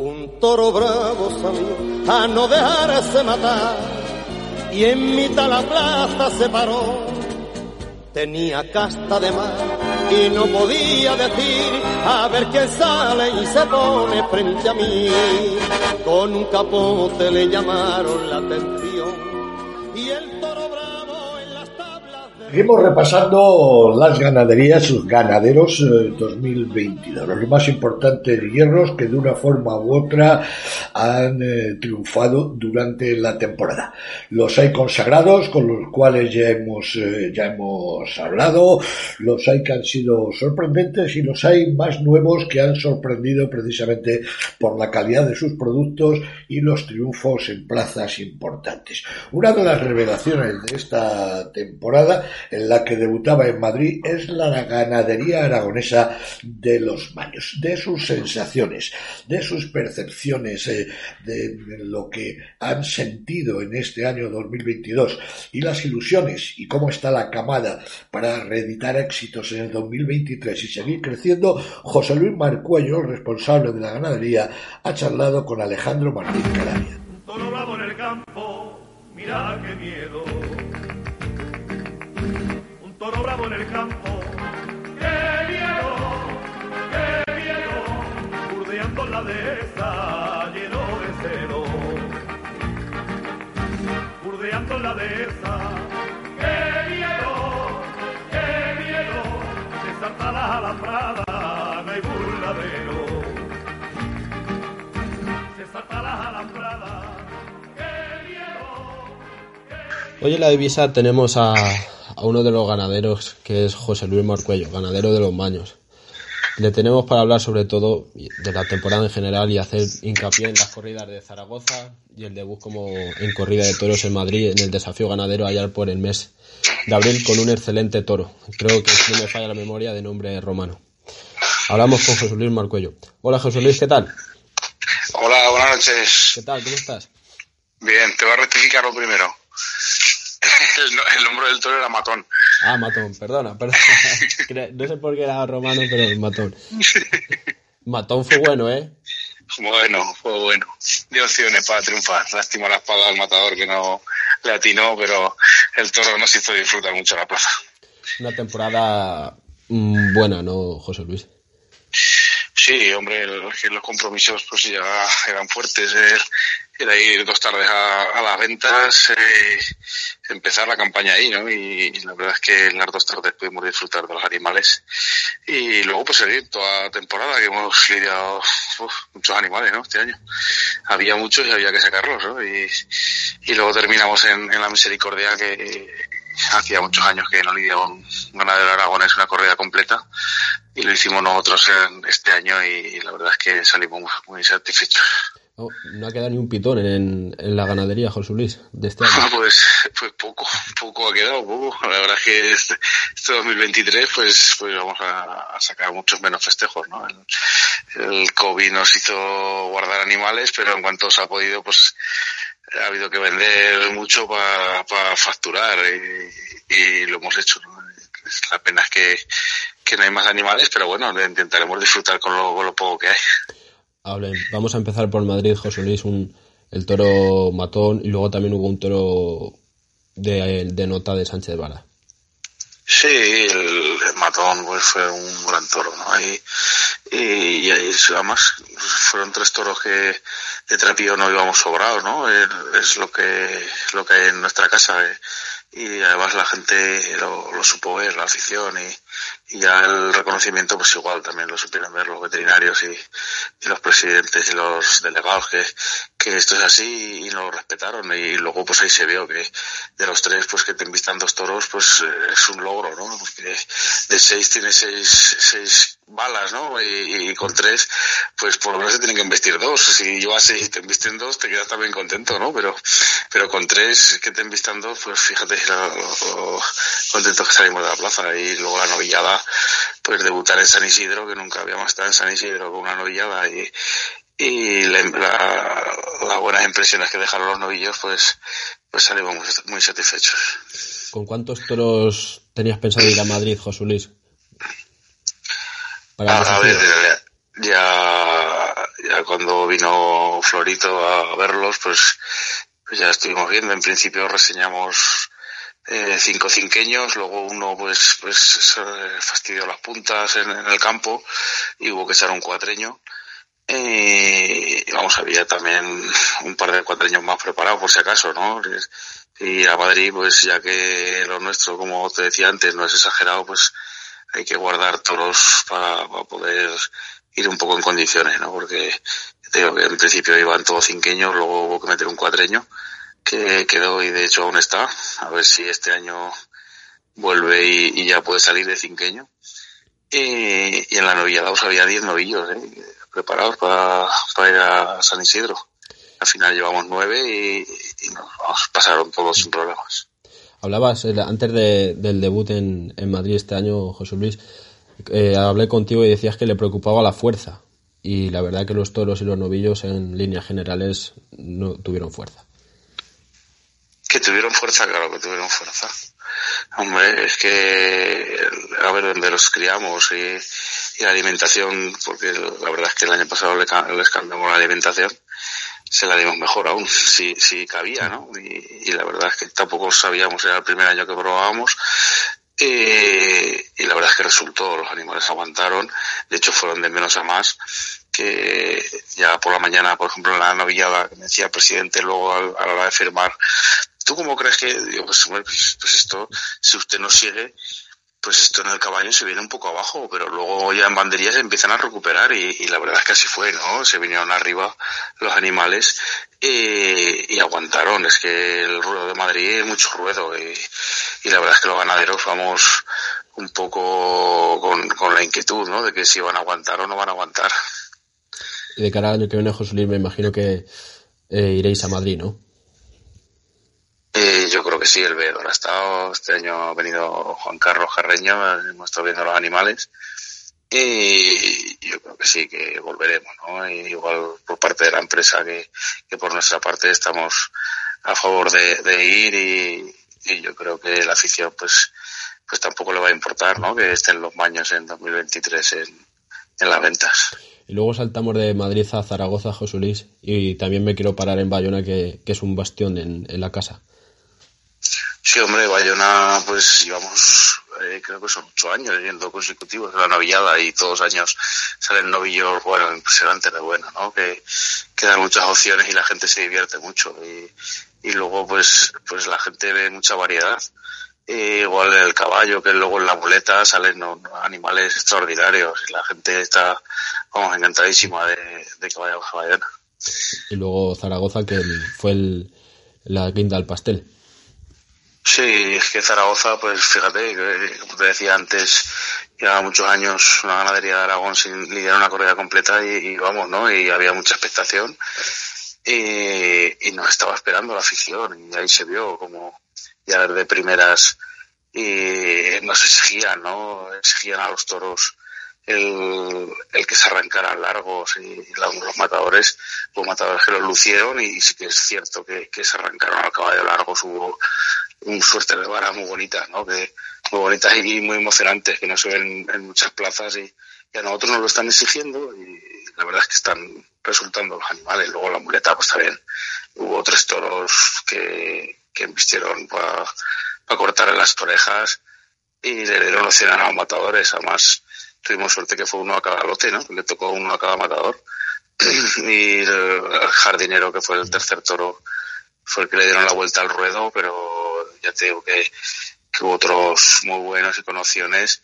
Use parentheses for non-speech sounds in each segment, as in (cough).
Un toro bravo salió a no dejarse matar y en mitad la plaza se paró. Tenía casta de mar y no podía decir a ver quién sale y se pone frente a mí. Con un capote le llamaron la atención y el Seguimos repasando las ganaderías, sus ganaderos eh, 2022, los más importantes hierros que de una forma u otra han eh, triunfado durante la temporada. Los hay consagrados, con los cuales ya hemos, eh, ya hemos hablado, los hay que han sido sorprendentes y los hay más nuevos que han sorprendido precisamente por la calidad de sus productos y los triunfos en plazas importantes. Una de las revelaciones de esta temporada en la que debutaba en Madrid es la ganadería aragonesa de los Maños, de sus sensaciones, de sus percepciones, eh, de lo que han sentido en este año 2022 y las ilusiones y cómo está la camada para reeditar éxitos en el 2023 y seguir creciendo, José Luis Marcuello, responsable de la ganadería, ha charlado con Alejandro Martín bravo en el campo, mira qué miedo. El campo, qué miedo, qué miedo. Burdeando la dehesa, lleno de. Burdeando la dehesa, qué miedo, qué miedo. Se salta la alambrada, no hay burladero. Se salta la alambrada. Hoy en la divisa tenemos a, a uno de los ganaderos que es José Luis Marcuello, ganadero de los Maños. Le tenemos para hablar sobre todo de la temporada en general y hacer hincapié en las corridas de Zaragoza y el debut como en corrida de toros en Madrid en el desafío ganadero allá por el mes de abril con un excelente toro. Creo que no me falla la memoria de nombre romano. Hablamos con José Luis Marcuello. Hola José Luis, ¿qué tal? Hola, buenas noches. ¿Qué tal? ¿Cómo estás? Bien, te voy a rectificar lo primero. (laughs) El, el nombre del toro era Matón. Ah, Matón, perdona, perdona. (laughs) No sé por qué era romano, pero el Matón. (laughs) Matón fue bueno, ¿eh? Bueno, fue bueno. Dio opciones para triunfar. Lástima la espada del matador que no le atinó, pero el toro nos hizo disfrutar mucho la plaza. Una temporada mm, buena, ¿no, José Luis? Sí, hombre, el- los compromisos pues ya eran fuertes. el- Era ir dos tardes a, las ventas, eh, empezar la campaña ahí, ¿no? Y, la verdad es que en las dos tardes pudimos disfrutar de los animales. Y luego pues seguir toda la temporada que hemos lidiado muchos animales, ¿no? Este año. Había muchos y había que sacarlos, ¿no? Y, luego terminamos en, en la misericordia que hacía muchos años que no lidiaba un ganadero aragonés una corrida completa y lo hicimos nosotros en este año y la verdad es que salimos muy satisfechos. No, ha quedado ni un pitón en, en la ganadería, José Luis, de este año. Pues, pues poco, poco ha quedado, poco. La verdad es que este, este 2023 pues, pues vamos a, sacar muchos menos festejos, ¿no? El, COVID nos hizo guardar animales, pero en cuanto se ha podido, pues ha habido que vender mucho para facturar y, y lo hemos hecho, ¿no? La pena es que, que no hay más animales, pero bueno, intentaremos disfrutar con lo, con lo poco que hay. Hablen. Vamos a empezar por Madrid, José Luis, un, el toro matón y luego también hubo un toro de, de nota de Sánchez Vara. Sí, el, matón pues fue un gran toro, ¿no? Y, y, ahí, además fueron tres toros que de trapío no íbamos sobrados, ¿no? Es, es lo que lo que hay en nuestra casa eh. y además la gente lo, lo supo ver, la afición y, y ya el reconocimiento pues igual también lo supieron ver los veterinarios y, los presidentes y los delegados que, que esto es así y lo respetaron y luego pues ahí se vio que de los tres pues que te invistan dos toros pues eh, es un logro, ¿no? Porque de seis tiene seis, seis balas, ¿no? Y, y, con tres, pues por lo menos se tienen que investir dos. Si llevas seis y te invisten dos, te quedas también contento, ¿no? Pero, pero con tres que te invistan dos, pues fíjate lo, lo contentos que salimos de la plaza. Y luego la novillada, pues debutar en San Isidro, que nunca habíamos estado en San Isidro con una novillada y, y la, la, las buenas impresiones que dejaron los novillos, pues, pues salimos muy, muy satisfechos. ¿Con cuántos toros tenías pensado ir a Madrid, José Luis? Para a, a ver, ya, ya cuando vino Florito a verlos, pues, pues ya estuvimos viendo. En principio reseñamos eh, cinco cinqueños, luego uno pues, pues fastidió las puntas en, el campo y hubo que echar un cuatreño. Eh, y vamos, había también un par de cuatreños más preparados por si acaso, ¿no? Y a Madrid, pues ya que lo nuestro, como te decía antes, no es exagerado, pues hay que guardar toros para, poder ir un poco en condiciones, ¿no? Porque digo en principio iban todos cinqueños, luego hubo que meter un cuatreño que quedó y de hecho aún está. A ver si este año vuelve y, ya puede salir de cinqueño. Y, en la novillada os había 10 novillos ¿eh? preparados para, ir a San Isidro. Al final llevamos nueve y, nos pasaron todos sin problemas. Hablabas eh, antes del debut en, Madrid este año, José Luis. Eh, hablé contigo y decías que le preocupaba la fuerza. Y la verdad que los toros y los novillos en líneas generales no tuvieron fuerza. Que tuvieron fuerza, claro que tuvieron fuerza. Hombre, es que a ver dónde los criamos y, la alimentación, porque la verdad es que el año pasado les, cambiamos la alimentación, se la dimos mejor aún, si, si cabía, ¿no? Y, la verdad es que tampoco sabíamos, era el primer año que probábamos, y la verdad es que resultó, los animales aguantaron, de hecho fueron de menos a más, que ya por la mañana, por ejemplo, en la novillada, me decía el presidente luego a la hora de firmar, ¿Tú cómo crees que, pues, pues, pues, esto, si usted no sigue, pues esto en el caballo se viene un poco abajo, pero luego ya en banderías se empiezan a recuperar y, la verdad es que así fue, ¿no? Se vinieron arriba los animales y, aguantaron. Es que el ruedo de Madrid es mucho ruedo y, la verdad es que los ganaderos vamos un poco con, la inquietud, ¿no? De que si van a aguantar o no van a aguantar. Y de cara al año que viene, José Luis, me imagino que eh, iréis a Madrid, ¿no? Eh, yo creo que sí, el veedor ha estado. Este año ha venido Juan Carlos Jarreño, hemos estado viendo los animales. Y yo creo que sí, que volveremos, ¿no? igual por parte de la empresa que, que por nuestra parte estamos a favor de, ir y, yo creo que la afición pues pues tampoco le va a importar, ¿no? Que estén los baños en 2023 en, en las ventas. Y luego saltamos de Madrid a Zaragoza, José Luis, y también me quiero parar en Bayona, que, que es un bastión en, en la casa. Sí, hombre, Bayona, pues llevamos, eh, creo que son ocho años yendo consecutivos de la novillada y todos los años salen novillos, bueno, impresionantes de bueno, ¿no? Que, que dan muchas opciones y la gente se divierte mucho. Y, y luego, pues, pues la gente ve mucha variedad. igual en el caballo, que luego en la muleta salen animales extraordinarios y la gente está, vamos, encantadísima de, de que vaya a Bayona. Y luego Zaragoza, que fue el, la quinta del pastel. Sí, es que Zaragoza, pues fíjate, como te decía antes, llevaba muchos años una ganadería de Aragón sin lidiar una corrida completa y, vamos, ¿no? Y había mucha expectación y, y, nos estaba esperando la afición y ahí se vio como ya desde primeras y nos exigían, ¿no? Exigían a los toros el, el que se arrancaran largos y, los matadores, hubo matadores que los lucieron y, sí que es cierto que, que se arrancaron al caballo largos, hubo un suerte de varas muy bonitas, ¿no? Que, muy bonitas y muy emocionantes, que no se ven en muchas plazas y, a nosotros nos lo están exigiendo y la verdad es que están resultando los animales. Luego la muleta, pues también hubo tres toros que, que embistieron para cortar las orejas y le dieron opción a los matadores. Además, tuvimos suerte que fue uno a cada lote, ¿no? Le tocó uno a cada matador. (clears throat) y el jardinero, que fue el tercer toro, fue el que le dieron la vuelta al ruedo, pero ya te digo que, hubo otros muy buenos y con opciones.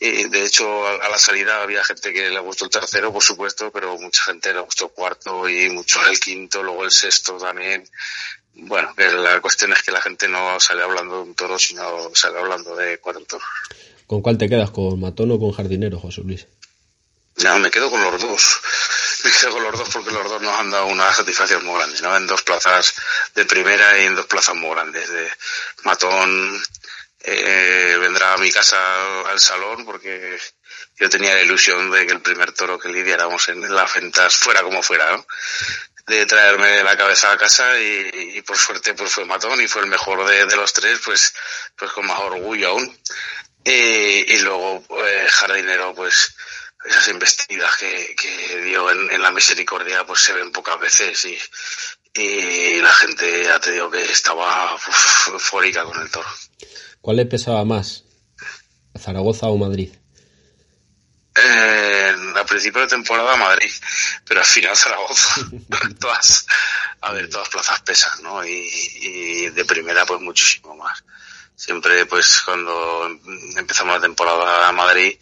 Y de hecho, a, la salida había gente que le gustó el tercero, por supuesto, pero mucha gente le gustó el cuarto y mucho el quinto, luego el sexto también. Bueno, la cuestión es que la gente no sale hablando de un toro, sino sale hablando de cuatro toros. ¿Con cuál te quedas? ¿Con Matón o con Jardinero, José Luis? No, me quedo con los dos. Me con los dos porque los dos nos han dado una satisfacción muy grande, ¿no? En dos plazas de primera y en dos plazas muy grandes. De Matón eh, vendrá a mi casa al salón porque yo tenía la ilusión de que el primer toro que lidiáramos en las ventas fuera como fuera, ¿no? de traerme la cabeza a casa y, por suerte pues fue Matón y fue el mejor de, de, los tres pues pues con más orgullo aún y, y luego, pues, jardinero, pues, esas investidas que, que dio en, la misericordia pues se ven pocas veces y, y la gente ya te digo que estaba eufórica con el toro. ¿Cuál le pesaba más? ¿Zaragoza o Madrid? Eh, a principio de temporada Madrid, pero al final Zaragoza. (laughs) todas, a ver, todas plazas pesan, ¿no? Y, y, de primera pues muchísimo más. Siempre pues cuando empezamos la temporada Madrid,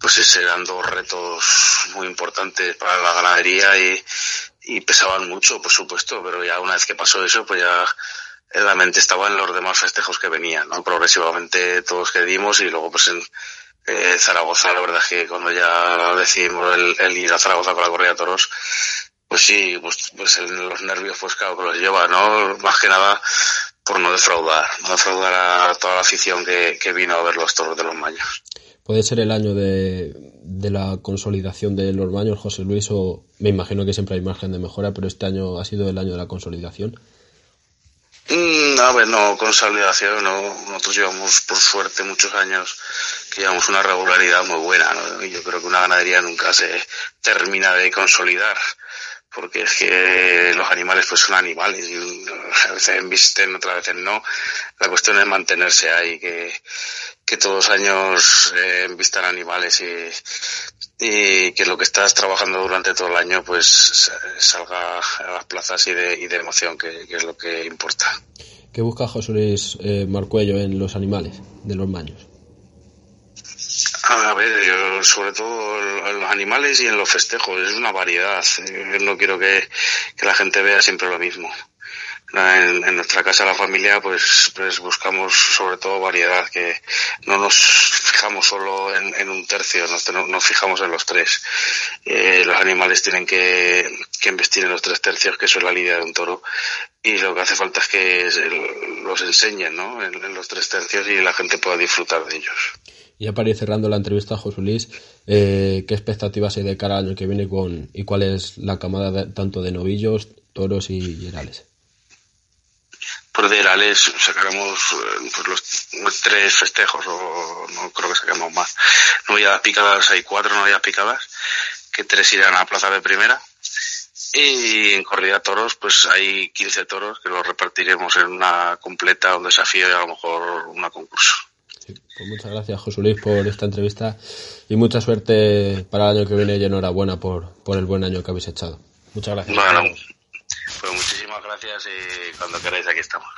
pues eran dos retos muy importantes para la ganadería y, y pesaban mucho, por supuesto, pero ya una vez que pasó eso, pues ya la mente estaba en los demás festejos que venían, ¿no? Progresivamente todos que dimos y luego pues en eh, Zaragoza, la verdad es que cuando ya decidimos el, ir a Zaragoza con la corrida de toros, pues sí, pues, pues los nervios pues claro que los lleva, ¿no? Más que nada por no defraudar, no defraudar a toda la afición que, que vino a ver los toros de los maños. ¿Puede ser el año de, de la consolidación de los baños, José Luis? O me imagino que siempre hay margen de mejora, pero este año ha sido el año de la consolidación. Mm, a no, consolidación, no. Nosotros llevamos, por suerte, muchos años que llevamos una regularidad muy buena, ¿no? Y yo creo que una ganadería nunca se termina de consolidar porque es que los animales pues son animales y a veces embisten, otras veces no. La cuestión es mantenerse ahí, que, que todos los años eh, envistan animales y, y que lo que estás trabajando durante todo el año pues salga a las plazas y de, y de emoción, que, es lo que importa. ¿Qué busca José Luis eh, Marcuello en los animales de los maños? A ver, sobre todo en los animales y en los festejos, es una variedad. Yo no quiero que, la gente vea siempre lo mismo. En, nuestra casa, la familia, pues, pues buscamos sobre todo variedad, que no nos fijamos solo en, un tercio, nos, fijamos en los tres. Eh, los animales tienen que, que investir en los tres tercios, que eso es la lidia de un toro, y lo que hace falta es que los enseñen, ¿no? En los tres tercios y la gente pueda disfrutar de ellos. Y ya para ir cerrando la entrevista, José Luis, eh, ¿qué expectativas hay de cara al año que viene con y cuál es la camada tanto de novillos, toros y herales? Por de herales sacaremos eh, pues los, tres festejos, o no creo que saquemos más. Novillas picadas hay cuatro novillas picadas, que tres irán a plaza de primera. Y en corrida toros, pues hay 15 toros que los repartiremos en una completa, un desafío y a lo mejor una concurso. Pues muchas gracias, José Luis, por esta entrevista y mucha suerte para el año que viene y enhorabuena por, por el buen año que habéis echado. Muchas gracias. Bueno, pues muchísimas gracias y cuando queráis aquí estamos.